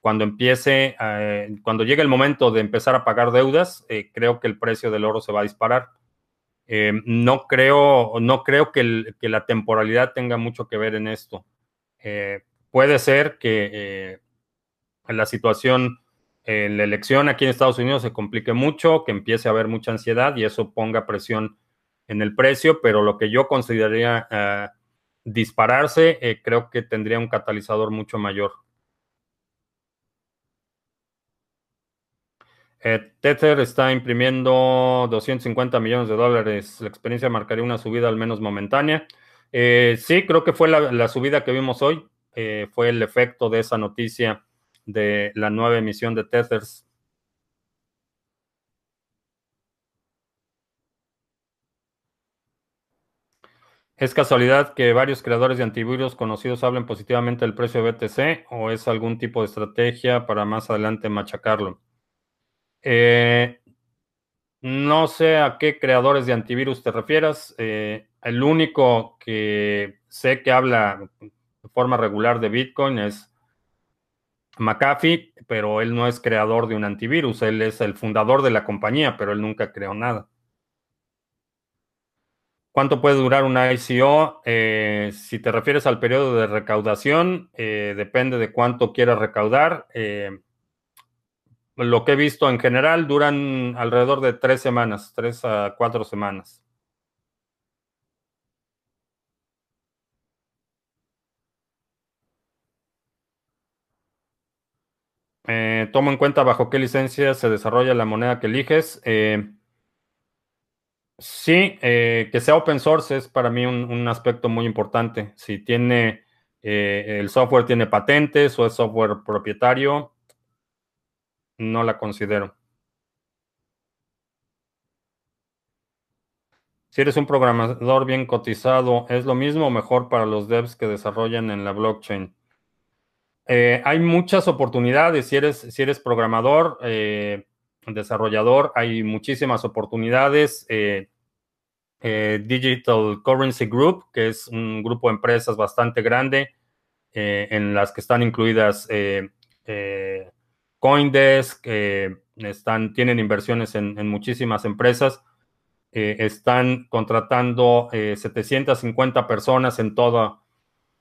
cuando empiece, eh, cuando llegue el momento de empezar a pagar deudas, eh, creo que el precio del oro se va a disparar. no creo, no creo que, que, la temporalidad tenga mucho que ver en esto. puede ser que la situación en la elección aquí en Estados Unidos se complique mucho, que empiece a haber mucha ansiedad y eso ponga presión en el precio, pero lo que yo consideraría eh, dispararse, eh, creo que tendría un catalizador mucho mayor. Eh, Tether está imprimiendo 250 millones de dólares. La experiencia marcaría una subida al menos momentánea. sí, creo que fue la subida que vimos hoy. fue el efecto de esa noticia de la nueva emisión de Tethers. ¿Es casualidad que varios creadores de antivirus conocidos hablen positivamente del precio de BTC o es algún tipo de estrategia para más adelante machacarlo? Eh, no sé a qué creadores de antivirus te refieras. Eh, el único que sé que habla de forma regular de Bitcoin es McAfee, pero él no es creador de un antivirus, él es el fundador de la compañía, pero él nunca creó nada. ¿Cuánto puede durar una ICO? Eh, si te refieres al periodo de recaudación, eh, depende de cuánto quieras recaudar. Eh, lo que he visto en general duran alrededor de tres semanas, tres a cuatro semanas. Eh, tomo en cuenta bajo qué licencia se desarrolla la moneda que eliges. Eh, sí, eh, que sea open source es para mí un, aspecto muy importante. Si tiene el software tiene patentes o es software propietario, no la considero. Si eres un programador bien cotizado, ¿es lo mismo o mejor para los devs que desarrollan en la blockchain? Eh, hay muchas oportunidades. Si eres, si eres programador, eh, desarrollador, hay muchísimas oportunidades. Eh, Digital Currency Group, que es un grupo de empresas bastante grande, en las que están incluidas Coindesk, están, tienen inversiones en, muchísimas empresas. están contratando 750 personas en todo,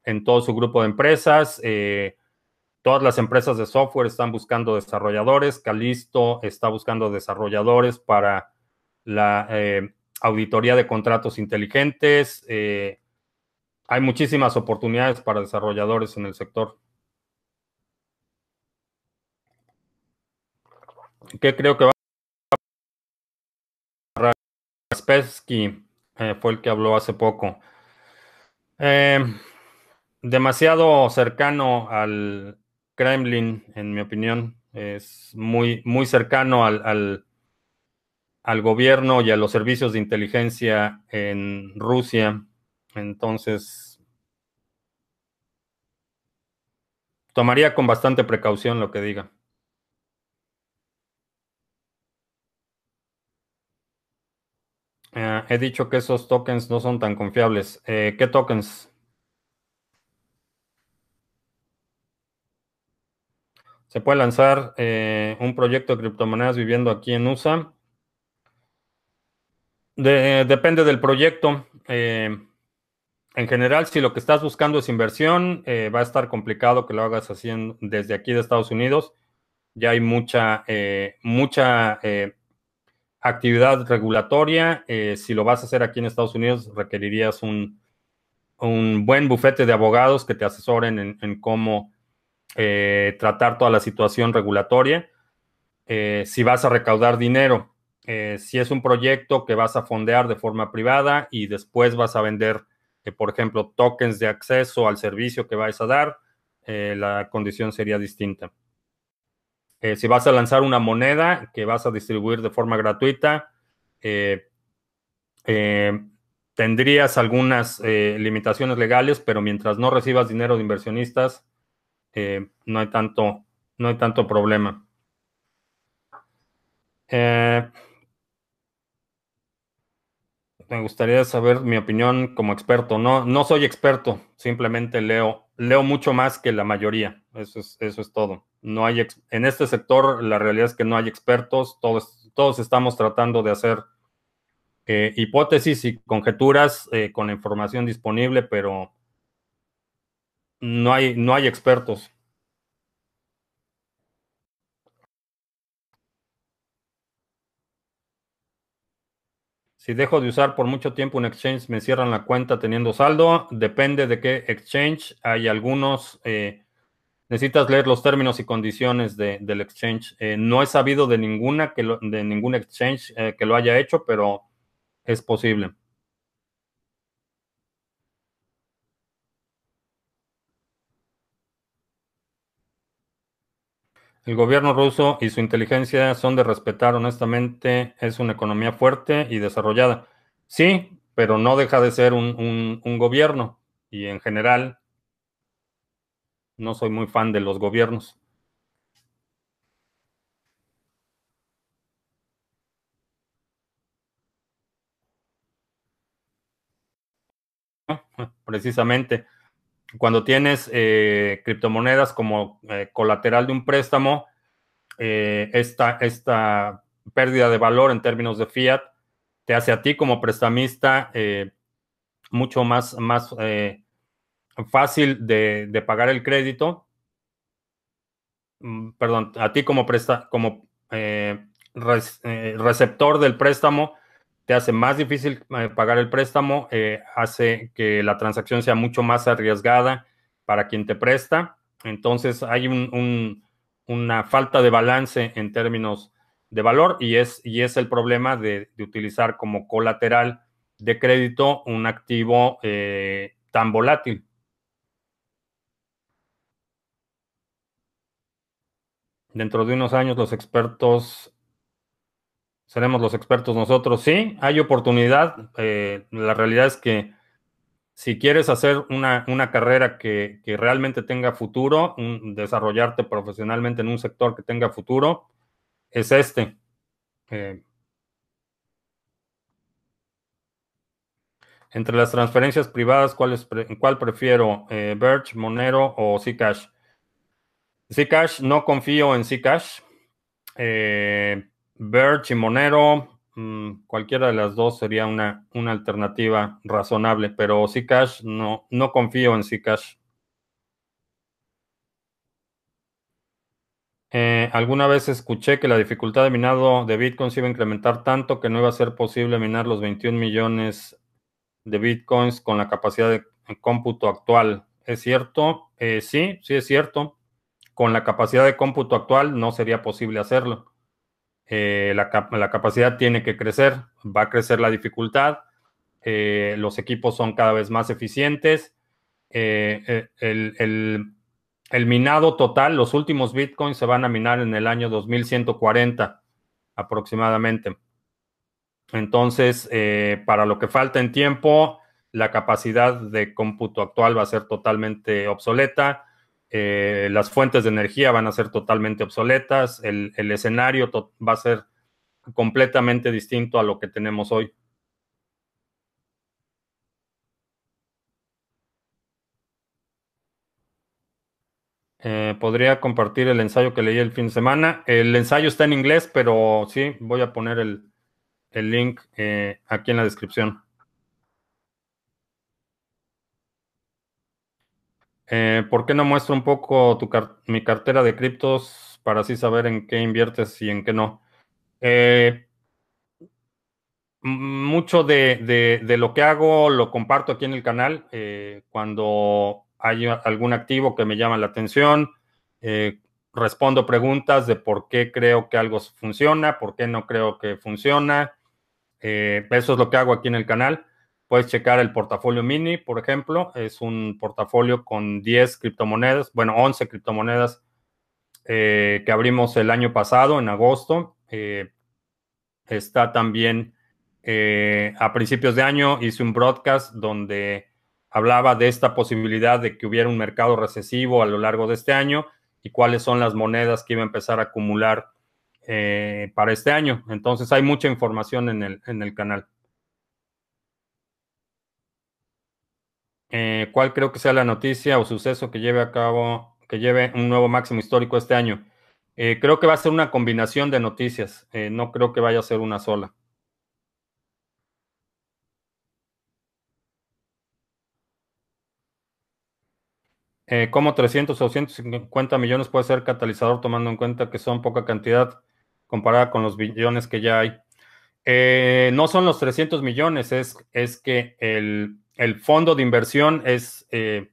en todo su grupo de empresas. Todas las empresas de software están buscando desarrolladores. Calisto está buscando desarrolladores para la eh, auditoría de contratos inteligentes. Eh, hay muchísimas oportunidades para desarrolladores en el sector. ¿Qué creo que va a Spesky eh, fue el que habló hace poco. Demasiado cercano al, Kremlin, en mi opinión. Es muy, muy cercano al, al, gobierno y a los servicios de inteligencia en Rusia. Entonces, tomaría con bastante precaución lo que diga. Eh, he dicho que esos tokens no son tan confiables. Eh, ¿Qué tokens? Se puede lanzar eh, un proyecto de criptomonedas viviendo aquí en USA. depende del proyecto. en general, si lo que estás buscando es inversión, va a estar complicado que lo hagas así desde aquí de Estados Unidos. Ya hay mucha, mucha actividad regulatoria. Eh, si lo vas a hacer aquí en Estados Unidos, requerirías un, buen bufete de abogados que te asesoren en, cómo eh, tratar toda la situación regulatoria. Eh, si vas a recaudar dinero, si es un proyecto que vas a fondear de forma privada y después vas a vender, por ejemplo, tokens de acceso al servicio que vais a dar, la condición sería distinta. Eh, si vas a lanzar una moneda que vas a distribuir de forma gratuita, eh, eh, tendrías algunas limitaciones legales, pero mientras no recibas dinero de inversionistas, no, hay tanto, no hay tanto problema. me gustaría saber mi opinión como experto. No, no soy experto, simplemente leo, leo mucho más que la mayoría. Eso es, eso es todo. No hay en este sector la realidad es que no hay expertos. Todos, todos estamos tratando de hacer eh, hipótesis y conjeturas eh, con la información disponible, pero no hay, no hay expertos. Si dejo de usar por mucho tiempo un exchange, me cierran la cuenta teniendo saldo. Depende de qué exchange. Hay algunos, eh, necesitas leer los términos y condiciones del exchange. Eh, no he sabido de ninguna que de ningún exchange eh, que lo haya hecho, pero es posible. El gobierno ruso y su inteligencia son de respetar, honestamente, es una economía fuerte y desarrollada. Sí, pero no deja de ser un, gobierno y en general no soy muy fan de los gobiernos. Precisamente cuando tienes eh, criptomonedas como eh, colateral de un préstamo, eh, esta, esta, pérdida de valor en términos de fiat te hace a ti como prestamista mucho más, más fácil de, pagar el crédito. Mm, perdón, a ti como, presta, como receptor del préstamo te hace más difícil eh, pagar el préstamo, eh, hace que la transacción sea mucho más arriesgada para quien te presta. Entonces hay una falta de balance en términos de valor y es, el problema de, utilizar como colateral de crédito un activo eh, tan volátil. Dentro de unos años los expertos seremos los expertos nosotros. Sí, hay oportunidad. Eh, la realidad es que si quieres hacer una, carrera que, realmente tenga futuro, desarrollarte profesionalmente en un sector que tenga futuro, es este. Eh, entre las transferencias privadas, ¿cuál, es, cuál prefiero? Eh, ¿Birch, Monero o Zcash? Zcash, no confío en Zcash. Eh, Birch y Monero, mm, cualquiera de las dos sería una, una alternativa razonable, pero Zcash no, no confío en Zcash. Eh, alguna vez escuché que la dificultad de minado de Bitcoin se iba a incrementar tanto que no iba a ser posible minar los 21 millones de Bitcoins con la capacidad de cómputo actual. ¿Es cierto? Eh, sí, sí es cierto. Con la capacidad de cómputo actual no sería posible hacerlo. La, la, capacidad tiene que crecer, va a crecer la dificultad, los equipos son cada vez más eficientes, el, el, el, minado total, los últimos bitcoins se van a minar en el año 2140 aproximadamente. Entonces, para lo que falta en tiempo, la capacidad de cómputo actual va a ser totalmente obsoleta, eh, las fuentes de energía van a ser totalmente obsoletas, el, escenario va a ser completamente distinto a lo que tenemos hoy. Eh, podría compartir el ensayo que leí el fin de semana. El ensayo está en inglés, pero sí, voy a poner el, link eh, aquí en la descripción. Eh, ¿Por qué no muestro un poco mi cartera de criptos para así saber en qué inviertes y en qué no? Eh, mucho de, lo que hago lo comparto aquí en el canal. Eh, cuando hay algún activo que me llama la atención, respondo preguntas de por qué creo que algo funciona, por qué no creo que funciona. eso es lo que hago aquí en el canal. Puedes checar el portafolio mini, por ejemplo. Es un portafolio con 10 criptomonedas, bueno, 11 criptomonedas eh, que abrimos el año pasado, en agosto. Eh, está también eh, a principios de año, hice un broadcast donde hablaba de esta posibilidad de que hubiera un mercado recesivo a lo largo de este año y cuáles son las monedas que iba a empezar a acumular para este año. Entonces hay mucha información en el, en el canal. Eh, ¿Cuál creo que sea la noticia o suceso que lleve a cabo, que lleve un nuevo máximo histórico este año? Eh, creo que va a ser una combinación de noticias. Eh, no creo que vaya a ser una sola. ¿Cómo 300 o 150 millones puede ser catalizador tomando en cuenta que son poca cantidad comparada con los billones que ya hay? no son los 300 millones, es, es que el, el fondo de inversión es, eh,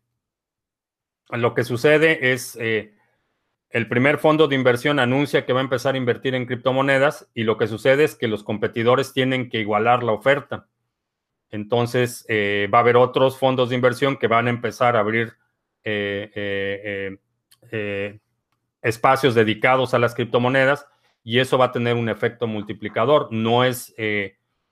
lo que sucede es, eh, el primer fondo de inversión anuncia que va a empezar a invertir en criptomonedas y lo que sucede es que los competidores tienen que igualar la oferta. Entonces, eh, va a haber otros fondos de inversión que van a empezar a abrir espacios dedicados a las criptomonedas y eso va a tener un efecto multiplicador. No es,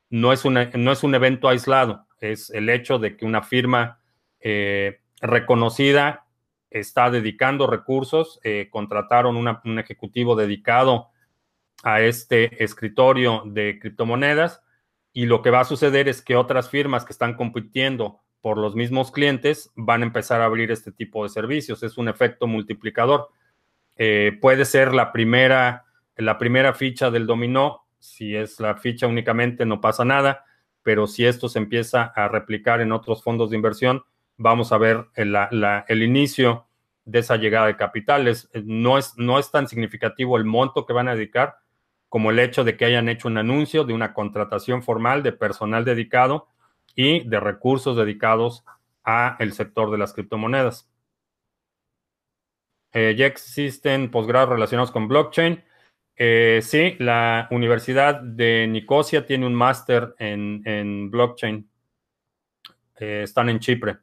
no es, no es un evento aislado es el hecho de que una firma eh, reconocida está dedicando recursos, eh, contrataron un ejecutivo dedicado a este escritorio de criptomonedas y lo que va a suceder es que otras firmas que están compitiendo por los mismos clientes van a empezar a abrir este tipo de servicios. Es un efecto multiplicador. Eh, puede ser la primera, la primera ficha del dominó. Si es la ficha únicamente, no pasa nada pero si esto se empieza a replicar en otros fondos de inversión, vamos a ver el, inicio de esa llegada de capitales. Eh, no es, tan significativo el monto que van a dedicar como el hecho de que hayan hecho un anuncio de una contratación formal de personal dedicado y de recursos dedicados a el sector de las criptomonedas. Eh, ya existen posgrados relacionados con blockchain. Eh, sí, la Universidad de Nicosia tiene un máster en, blockchain. Eh, están en Chipre.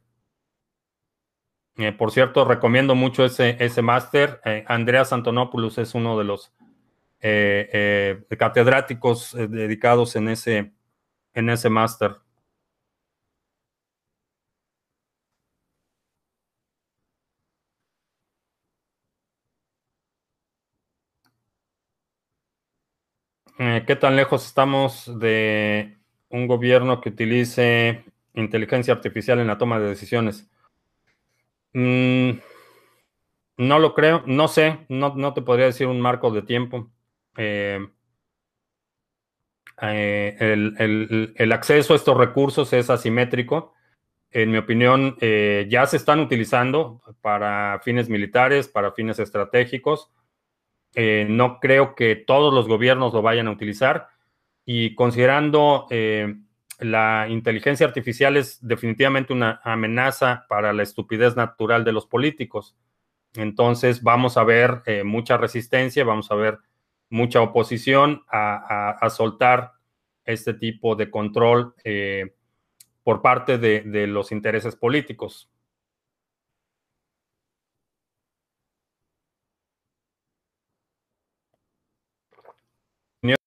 Eh, por cierto, recomiendo mucho ese, ese máster. Andreas Antonopoulos es uno de los catedráticos dedicados en ese, en ese máster. Eh, ¿Qué tan lejos estamos de un gobierno que utilice inteligencia artificial en la toma de decisiones? Mm, no lo creo, no sé, no, te podría decir un marco de tiempo. Eh, eh, el, acceso a estos recursos es asimétrico. En mi opinión, ya se están utilizando para fines militares, para fines estratégicos eh, no creo que todos los gobiernos lo vayan a utilizar y considerando eh, la inteligencia artificial es definitivamente una amenaza para la estupidez natural de los políticos. Entonces vamos a ver eh, mucha resistencia, vamos a ver mucha oposición a, soltar este tipo de control eh, por parte de, los intereses políticos.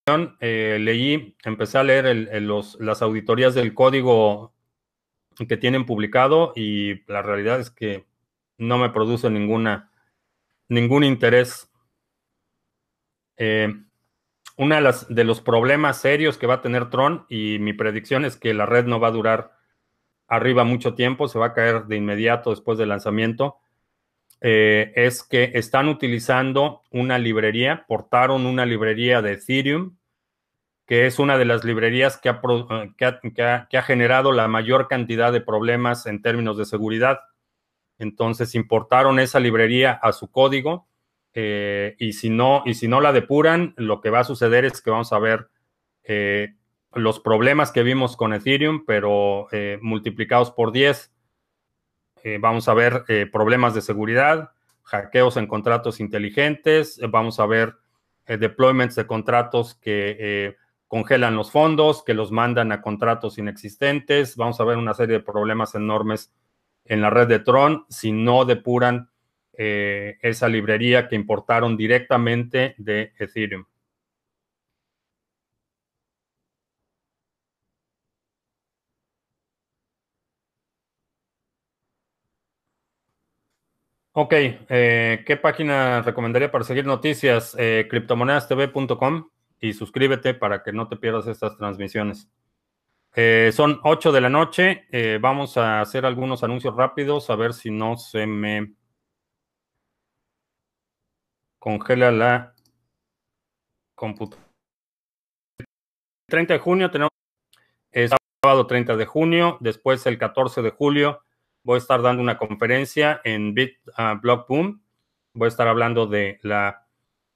Eh, leí, empecé a leer las auditorías del código que tienen publicado y la realidad es que no me produce ningún interés. Eh, uno de los problemas serios que va a tener Tron, y mi predicción es que la red no va a durar arriba mucho tiempo, se va a caer de inmediato después del lanzamiento, eh, es que están utilizando una librería, portaron una librería de Ethereum, que es una de las librerías que ha, eh, que ha generado la mayor cantidad de problemas en términos de seguridad. Entonces importaron esa librería a su código eh, y, si no, y si no la depuran, lo que va a suceder es que vamos a ver eh, los problemas que vimos con Ethereum, pero eh, multiplicados por 10. Vamos a ver problemas de seguridad, hackeos en contratos inteligentes, vamos a ver deployments de contratos que congelan los fondos, que los mandan a contratos inexistentes. Vamos a ver una serie de problemas enormes en la red de Tron si no depuran eh, esa librería que importaron directamente de Ethereum. Ok, eh, ¿qué página recomendaría para seguir noticias? Eh, criptomonedastv.com y suscríbete para que no te pierdas estas transmisiones. son 8 de la noche, vamos a hacer algunos anuncios rápidos, a ver si no se me congela la computadora. 30 de junio tenemos el sábado 30 de junio, después el 14 de julio voy a estar dando una conferencia en Bit uh, Block Boom. Voy a estar hablando de la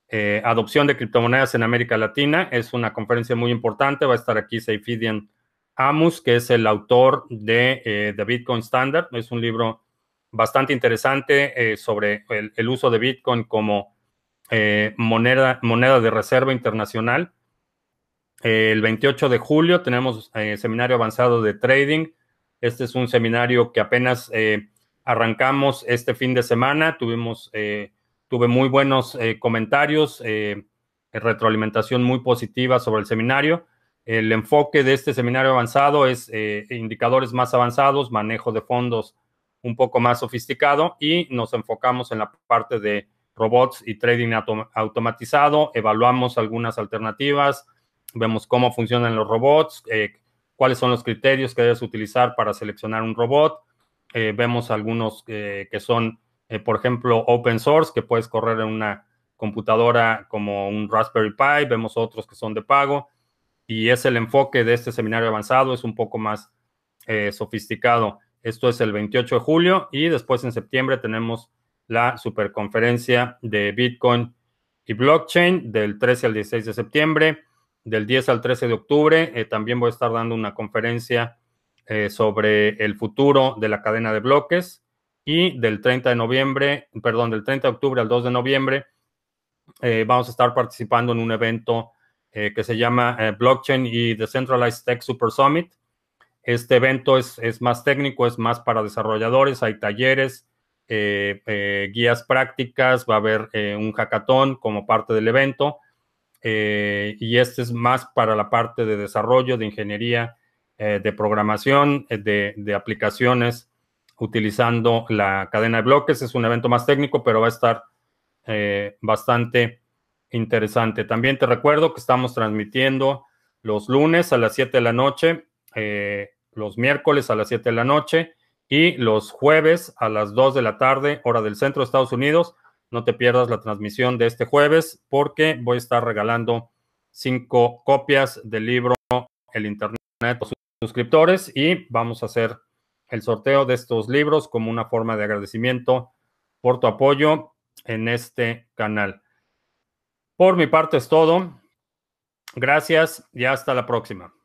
eh, adopción de criptomonedas en América Latina. Es una conferencia muy importante. Va a estar aquí Seifidian Amus, que es el autor de eh, The Bitcoin Standard. Es un libro bastante interesante eh, sobre el, uso de Bitcoin como eh, moneda, moneda de reserva internacional. el 28 de julio tenemos eh, seminario avanzado de trading. Este es un seminario que apenas eh, arrancamos este fin de semana. Tuvimos, tuve muy buenos comentarios, retroalimentación muy positiva sobre el seminario. El enfoque de este seminario avanzado es indicadores más avanzados, manejo de fondos un poco más sofisticado y nos enfocamos en la parte de robots y trading automatizado, evaluamos algunas alternativas, vemos cómo funcionan los robots, eh, cuáles son los criterios que debes utilizar para seleccionar un robot, eh, vemos algunos eh, que son, por ejemplo, open source, que puedes correr en una computadora como un Raspberry Pi, vemos otros que son de pago, y es el enfoque de este seminario avanzado, es un poco más sofisticado. Esto es el 28 de julio y después en septiembre tenemos la superconferencia de Bitcoin y blockchain del 13 al 16 de septiembre, del 10 al 13 de octubre. Eh, también voy a estar dando una conferencia eh, sobre el futuro de la cadena de bloques y del 30 de noviembre, perdón, del 30 de octubre al 2 de noviembre, eh, vamos a estar participando en un evento que se llama Blockchain y Decentralized Tech Super Summit. Este evento es, es más técnico, es más para desarrolladores, hay talleres, eh, eh, guías prácticas, va a haber eh, un hackathon como parte del evento. Y este es más para la parte de desarrollo, de ingeniería, de programación, de, aplicaciones utilizando la cadena de bloques. Es un evento más técnico, pero va a estar bastante interesante. También te recuerdo que estamos transmitiendo los lunes a las 7 de la noche, los miércoles a las 7 de la noche y los jueves a las 2 de la tarde, hora del centro de Estados Unidos. No te pierdas la transmisión de este jueves porque voy a estar regalando cinco copias del libro El Internet a sus suscriptores y vamos a hacer el sorteo de estos libros como una forma de agradecimiento por tu apoyo en este canal. Por mi parte es todo. Gracias y hasta la próxima.